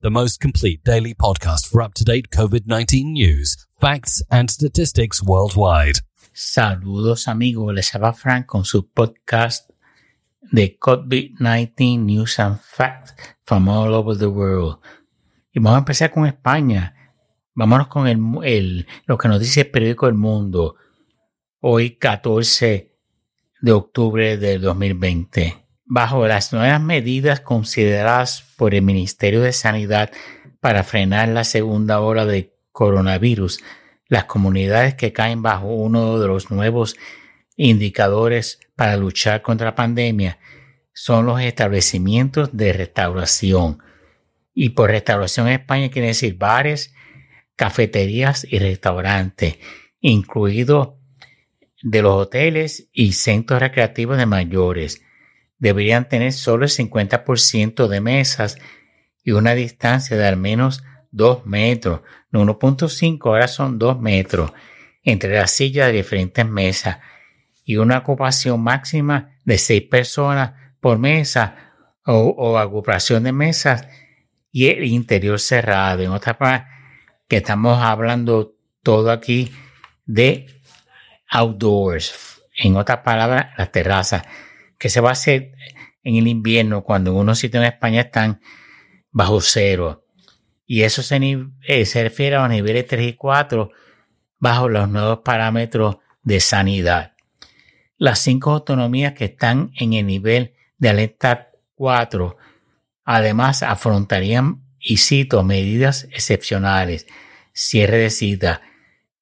the most complete daily podcast for up to date COVID 19 news, facts, and statistics worldwide. Saludos amigos, les habla Frank con su podcast de COVID-19 News and Facts from all over the world. Y vamos a empezar con España. Vámonos con el, el, lo que nos dice el periódico El Mundo. Hoy 14 de octubre del 2020 bajo las nuevas medidas consideradas por el Ministerio de Sanidad para frenar la segunda ola de coronavirus, las comunidades que caen bajo uno de los nuevos indicadores para luchar contra la pandemia son los establecimientos de restauración. Y por restauración en España quiere decir bares, cafeterías y restaurantes, incluidos de los hoteles y centros recreativos de mayores deberían tener solo el 50% de mesas y una distancia de al menos 2 metros, no 1.5, ahora son 2 metros, entre las sillas de diferentes mesas y una ocupación máxima de 6 personas por mesa o, ocupación de mesas y el interior cerrado. En otra parte, que estamos hablando todo aquí de outdoors. En otras palabras, las terrazas que se va a hacer en el invierno cuando unos sitios en España están bajo cero. Y eso se, eh, refiere a los niveles 3 y 4 bajo los nuevos parámetros de sanidad. Las cinco autonomías que están en el nivel de alerta 4 además afrontarían, y cito, medidas excepcionales, cierre de cita,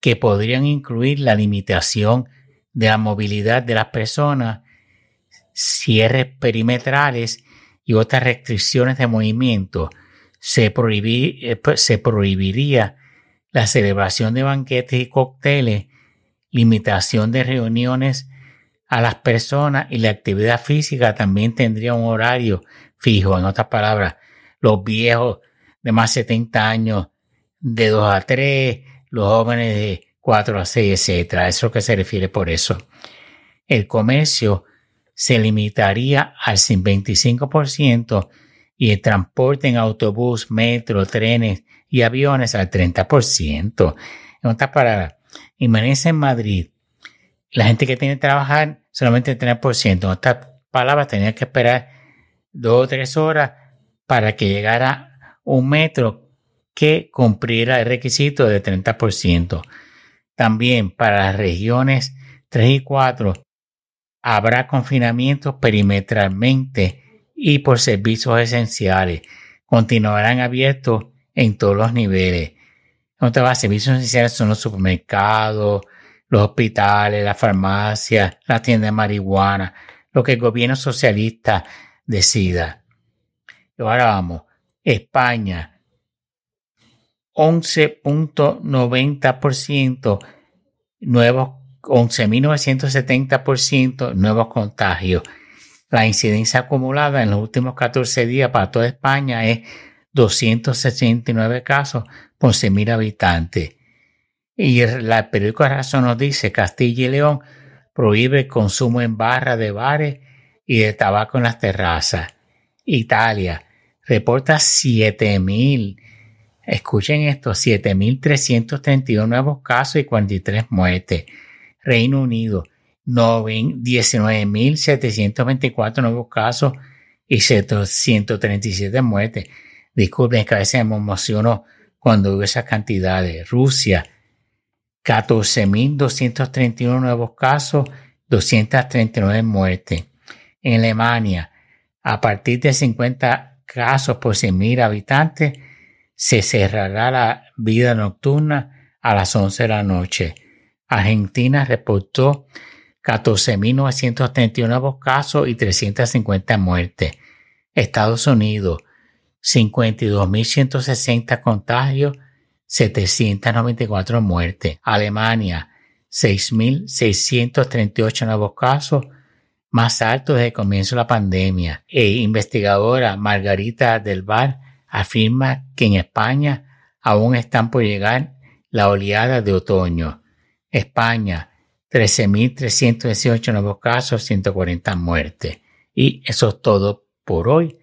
que podrían incluir la limitación de la movilidad de las personas cierres perimetrales y otras restricciones de movimiento, se, eh, pues, se prohibiría la celebración de banquetes y cócteles, limitación de reuniones a las personas y la actividad física también tendría un horario fijo. En otras palabras, los viejos de más de 70 años de 2 a 3, los jóvenes de 4 a 6, etc. Eso es lo que se refiere por eso. El comercio se limitaría al 25% y el transporte en autobús, metro, trenes y aviones al 30%. En otras palabras, imagínense en Madrid, la gente que tiene que trabajar solamente el 3%. En otras palabras, tenía que esperar dos o tres horas para que llegara un metro que cumpliera el requisito del 30%. También para las regiones 3 y 4 habrá confinamiento perimetralmente y por servicios esenciales. Continuarán abiertos en todos los niveles. Otra servicios esenciales son los supermercados, los hospitales, las farmacias, las tiendas de marihuana, lo que el gobierno socialista decida. Y ahora vamos. España, 11.90% nuevos 11.970% nuevos contagios. La incidencia acumulada en los últimos 14 días para toda España es 269 casos por 100.000 habitantes. Y el periódico de Razón nos dice Castilla y León prohíbe el consumo en barra de bares y de tabaco en las terrazas. Italia reporta 7.000, escuchen esto, 7.331 nuevos casos y 43 muertes. Reino Unido, 19.724 nuevos casos y 137 muertes. Disculpen que a veces me emociono cuando veo esas cantidades. Rusia, 14.231 nuevos casos, 239 muertes. En Alemania, a partir de 50 casos por 100.000 habitantes, se cerrará la vida nocturna a las 11 de la noche. Argentina reportó 14.931 nuevos casos y 350 muertes. Estados Unidos, 52.160 contagios, 794 muertes. Alemania, 6.638 nuevos casos, más altos desde el comienzo de la pandemia. E investigadora Margarita del Val afirma que en España aún están por llegar la oleada de otoño. España, 13.318 nuevos casos, 140 muertes. Y eso es todo por hoy.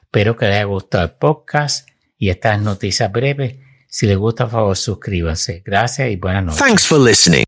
Espero que les haya gustado el podcast y estas noticias breves. Si les gusta, por favor, suscríbanse. Gracias y buenas noches. Thanks for listening.